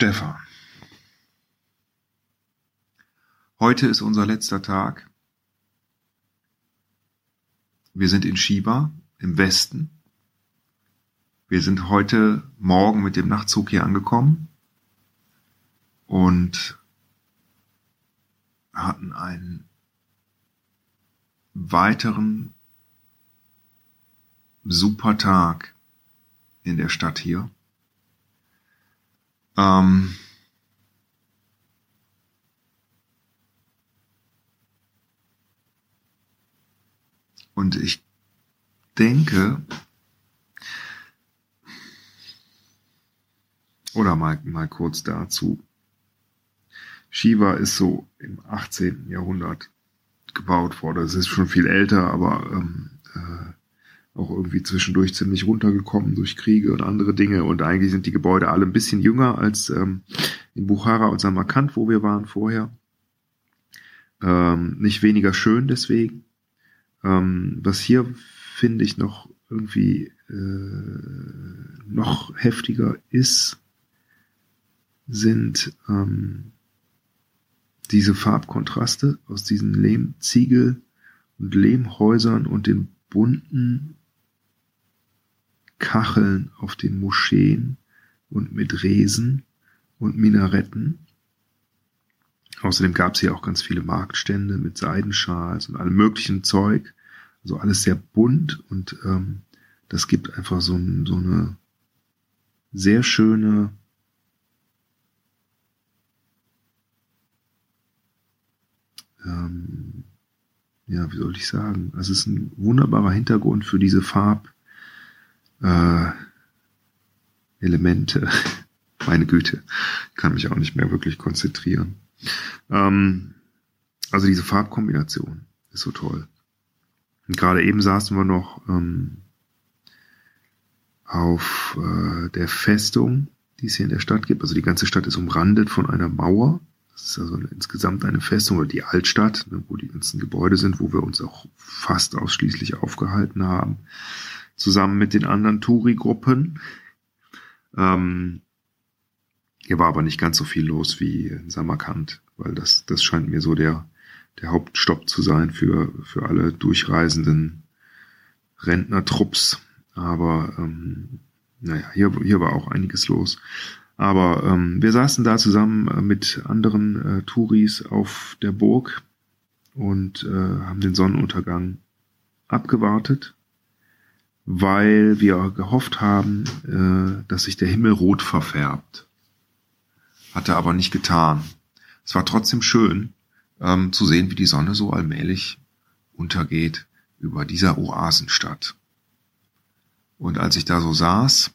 Stefan. Heute ist unser letzter Tag. Wir sind in Shiba im Westen. Wir sind heute Morgen mit dem Nachtzug hier angekommen und hatten einen weiteren super Tag in der Stadt hier. Ähm, und ich denke, oder mal, mal kurz dazu. Shiva ist so im 18. Jahrhundert gebaut worden. Es ist schon viel älter, aber ähm, äh, auch irgendwie zwischendurch ziemlich runtergekommen durch Kriege und andere Dinge. Und eigentlich sind die Gebäude alle ein bisschen jünger als ähm, in Bukhara und Samarkand, wo wir waren vorher. Ähm, nicht weniger schön deswegen. Ähm, was hier finde ich noch irgendwie äh, noch heftiger ist, sind ähm, diese Farbkontraste aus diesen Lehmziegel und Lehmhäusern und den bunten Kacheln auf den Moscheen und mit Resen und Minaretten. Außerdem gab es hier auch ganz viele Marktstände mit Seidenschals und allem möglichen Zeug. Also alles sehr bunt und ähm, das gibt einfach so, so eine sehr schöne ähm, ja, wie soll ich sagen? Also es ist ein wunderbarer Hintergrund für diese Farb, äh, Elemente. Meine Güte, kann mich auch nicht mehr wirklich konzentrieren. Ähm, also diese Farbkombination ist so toll. Und gerade eben saßen wir noch ähm, auf äh, der Festung, die es hier in der Stadt gibt. Also die ganze Stadt ist umrandet von einer Mauer. Das ist also insgesamt eine Festung oder die Altstadt, ne, wo die ganzen Gebäude sind, wo wir uns auch fast ausschließlich aufgehalten haben zusammen mit den anderen Touri-Gruppen. Ähm, hier war aber nicht ganz so viel los wie in Samarkand, weil das, das scheint mir so der, der Hauptstopp zu sein für, für alle durchreisenden Rentnertrupps. Aber ähm, naja, hier, hier war auch einiges los. Aber ähm, wir saßen da zusammen äh, mit anderen äh, Touris auf der Burg und äh, haben den Sonnenuntergang abgewartet weil wir gehofft haben, äh, dass sich der Himmel rot verfärbt. Hat er aber nicht getan. Es war trotzdem schön ähm, zu sehen, wie die Sonne so allmählich untergeht über dieser Oasenstadt. Und als ich da so saß,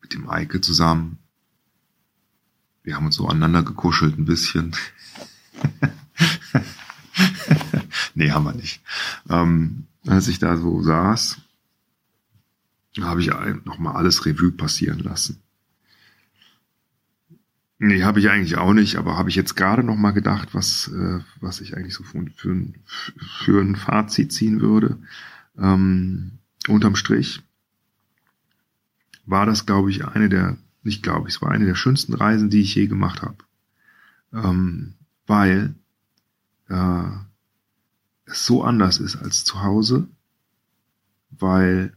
mit dem Eike zusammen, wir haben uns so aneinander gekuschelt ein bisschen. nee, haben wir nicht. Ähm, als ich da so saß, habe ich nochmal alles Revue passieren lassen. Nee, habe ich eigentlich auch nicht, aber habe ich jetzt gerade nochmal gedacht, was, äh, was ich eigentlich so für, für, für ein Fazit ziehen würde. Ähm, unterm Strich war das, glaube ich, eine der, nicht glaube ich, es war eine der schönsten Reisen, die ich je gemacht habe. Ähm, weil äh, es so anders ist als zu Hause, weil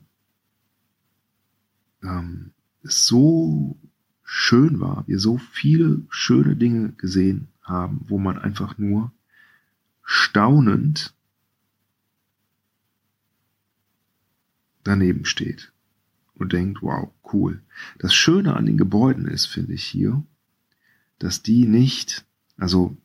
ähm, es so schön war, wir so viele schöne Dinge gesehen haben, wo man einfach nur staunend daneben steht und denkt, wow, cool. Das Schöne an den Gebäuden ist, finde ich hier, dass die nicht, also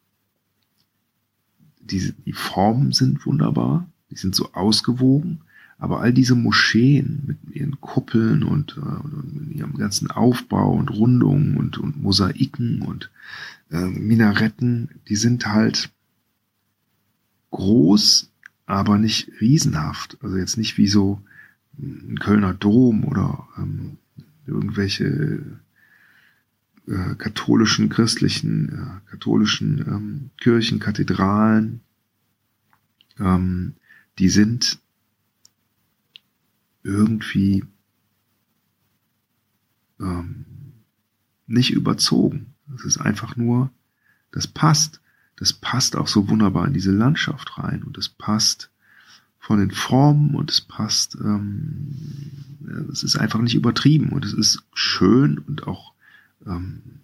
die, die Formen sind wunderbar, die sind so ausgewogen, aber all diese Moscheen mit ihren Kuppeln und, äh, und ihrem ganzen Aufbau und Rundungen und, und Mosaiken und äh, Minaretten, die sind halt groß, aber nicht riesenhaft. Also jetzt nicht wie so ein Kölner Dom oder ähm, irgendwelche äh, katholischen, christlichen, äh, katholischen ähm, Kirchen, Kathedralen, ähm, die sind irgendwie ähm, nicht überzogen. Es ist einfach nur, das passt. Das passt auch so wunderbar in diese Landschaft rein und es passt von den Formen und es passt, ähm, es ist einfach nicht übertrieben und es ist schön und auch ähm,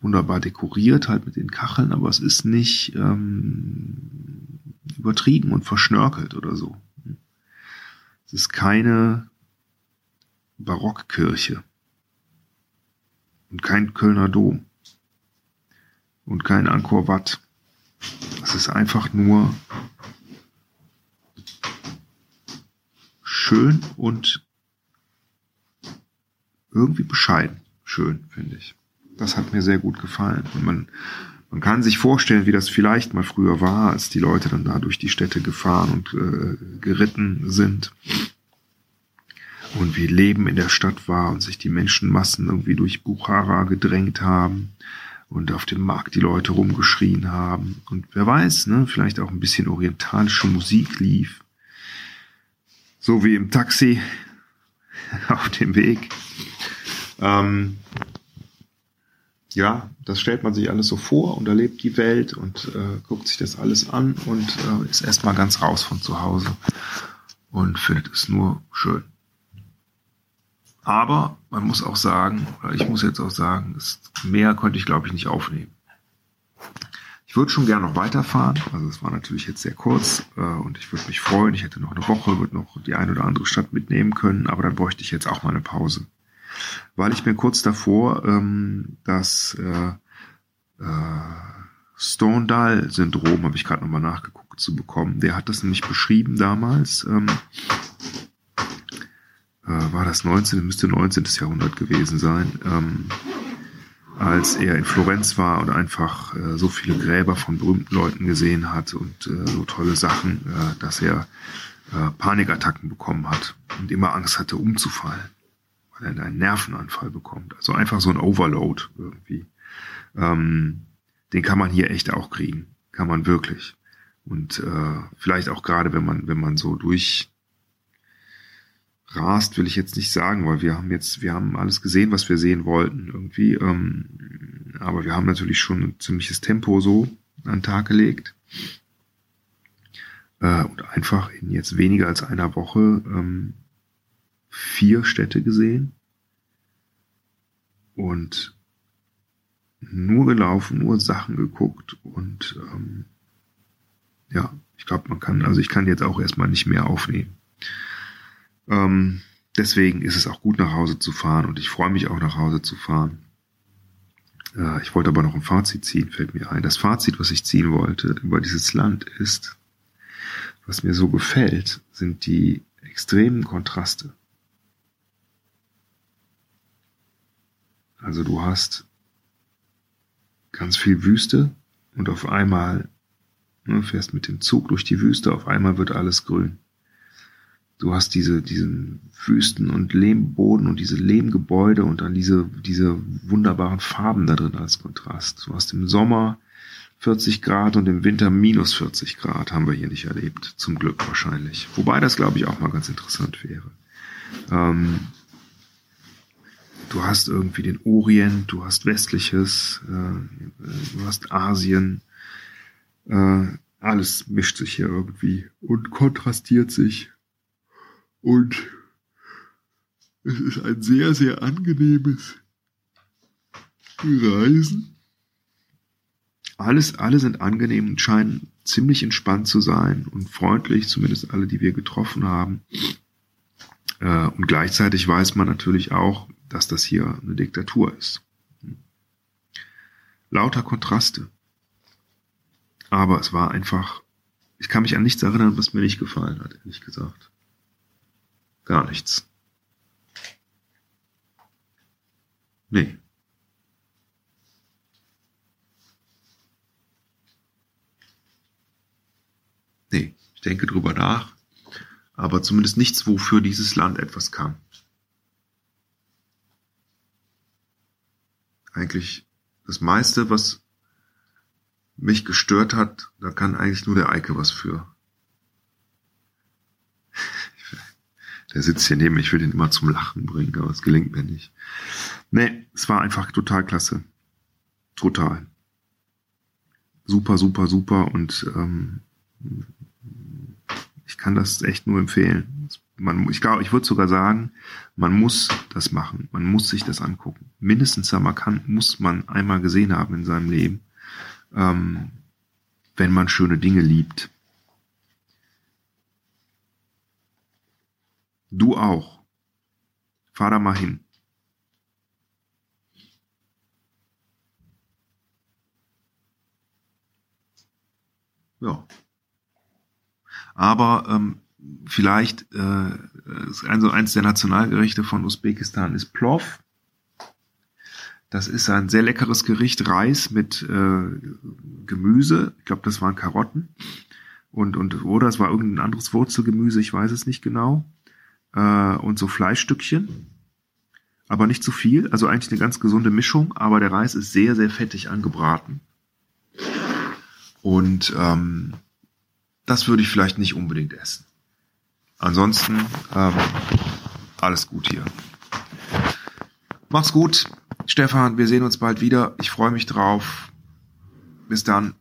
wunderbar dekoriert halt mit den Kacheln, aber es ist nicht ähm, übertrieben und verschnörkelt oder so. Es ist keine Barockkirche und kein Kölner Dom und kein Angkor Wat. Es ist einfach nur schön und irgendwie bescheiden schön, finde ich. Das hat mir sehr gut gefallen. Und man, man kann sich vorstellen, wie das vielleicht mal früher war, als die Leute dann da durch die Städte gefahren und äh, geritten sind. Und wie Leben in der Stadt war und sich die Menschenmassen irgendwie durch Buchara gedrängt haben und auf dem Markt die Leute rumgeschrien haben. Und wer weiß, ne, vielleicht auch ein bisschen orientalische Musik lief. So wie im Taxi auf dem Weg. Ähm, ja, das stellt man sich alles so vor und erlebt die Welt und äh, guckt sich das alles an und äh, ist erstmal ganz raus von zu Hause und findet es nur schön. Aber man muss auch sagen, oder ich muss jetzt auch sagen, mehr könnte ich glaube ich nicht aufnehmen. Ich würde schon gerne noch weiterfahren. Also es war natürlich jetzt sehr kurz äh, und ich würde mich freuen. Ich hätte noch eine Woche, würde noch die eine oder andere Stadt mitnehmen können, aber dann bräuchte ich jetzt auch mal eine Pause. Weil ich bin kurz davor, ähm, das äh, äh, Stendhal-Syndrom, habe ich gerade nochmal nachgeguckt, zu bekommen. Der hat das nämlich beschrieben damals. Ähm, äh, war das 19., müsste 19. Jahrhundert gewesen sein. Ähm, als er in Florenz war und einfach äh, so viele Gräber von berühmten Leuten gesehen hat und äh, so tolle Sachen, äh, dass er äh, Panikattacken bekommen hat und immer Angst hatte, umzufallen, weil er einen Nervenanfall bekommt. Also einfach so ein Overload irgendwie. Ähm, den kann man hier echt auch kriegen, kann man wirklich. Und äh, vielleicht auch gerade, wenn man wenn man so durch rast, will ich jetzt nicht sagen, weil wir haben jetzt, wir haben alles gesehen, was wir sehen wollten irgendwie. Ähm, aber wir haben natürlich schon ein ziemliches Tempo so an den Tag gelegt. Äh, und einfach in jetzt weniger als einer Woche ähm, vier Städte gesehen. Und nur gelaufen, nur Sachen geguckt und ähm, ja, ich glaube, man kann, also ich kann jetzt auch erstmal nicht mehr aufnehmen. Ähm, deswegen ist es auch gut, nach Hause zu fahren und ich freue mich auch, nach Hause zu fahren. Äh, ich wollte aber noch ein Fazit ziehen, fällt mir ein. Das Fazit, was ich ziehen wollte über dieses Land ist, was mir so gefällt, sind die extremen Kontraste. Also du hast ganz viel Wüste und auf einmal ne, fährst mit dem Zug durch die Wüste, auf einmal wird alles grün. Du hast diese, diesen Wüsten- und Lehmboden und diese Lehmgebäude und dann diese, diese wunderbaren Farben da drin als Kontrast. Du hast im Sommer 40 Grad und im Winter minus 40 Grad haben wir hier nicht erlebt. Zum Glück wahrscheinlich. Wobei das, glaube ich, auch mal ganz interessant wäre. Ähm, du hast irgendwie den Orient, du hast westliches, äh, du hast Asien. Äh, alles mischt sich hier irgendwie und kontrastiert sich. Und es ist ein sehr, sehr angenehmes Reisen. Alles, alle sind angenehm und scheinen ziemlich entspannt zu sein und freundlich, zumindest alle, die wir getroffen haben. Äh, und gleichzeitig weiß man natürlich auch, dass das hier eine Diktatur ist. Lauter Kontraste. Aber es war einfach, ich kann mich an nichts erinnern, was mir nicht gefallen hat, ehrlich gesagt. Gar nichts. Nee. Nee, ich denke drüber nach, aber zumindest nichts, wofür dieses Land etwas kann. Eigentlich das meiste, was mich gestört hat, da kann eigentlich nur der Eike was für. Der sitzt hier neben mir, ich will den immer zum Lachen bringen, aber es gelingt mir nicht. Nee, es war einfach total klasse. Total. Super, super, super und ähm, ich kann das echt nur empfehlen. Man, ich glaube, ich würde sogar sagen, man muss das machen. Man muss sich das angucken. Mindestens Samarkand muss man einmal gesehen haben in seinem Leben, ähm, wenn man schöne Dinge liebt. Du auch. Fahr da mal hin. Ja. Aber ähm, vielleicht äh, also eins der Nationalgerichte von Usbekistan ist Plov. Das ist ein sehr leckeres Gericht, Reis mit äh, Gemüse. Ich glaube, das waren Karotten. Und, und, oder es war irgendein anderes Wurzelgemüse, ich weiß es nicht genau äh, und so Fleischstückchen, aber nicht zu viel. Also eigentlich eine ganz gesunde Mischung, aber der Reis ist sehr, sehr fettig angebraten. Und ähm, das würde ich vielleicht nicht unbedingt essen. Ansonsten ähm, alles gut hier. Mach's gut, Stefan. Wir sehen uns bald wieder. Ich freue mich drauf. Bis dann.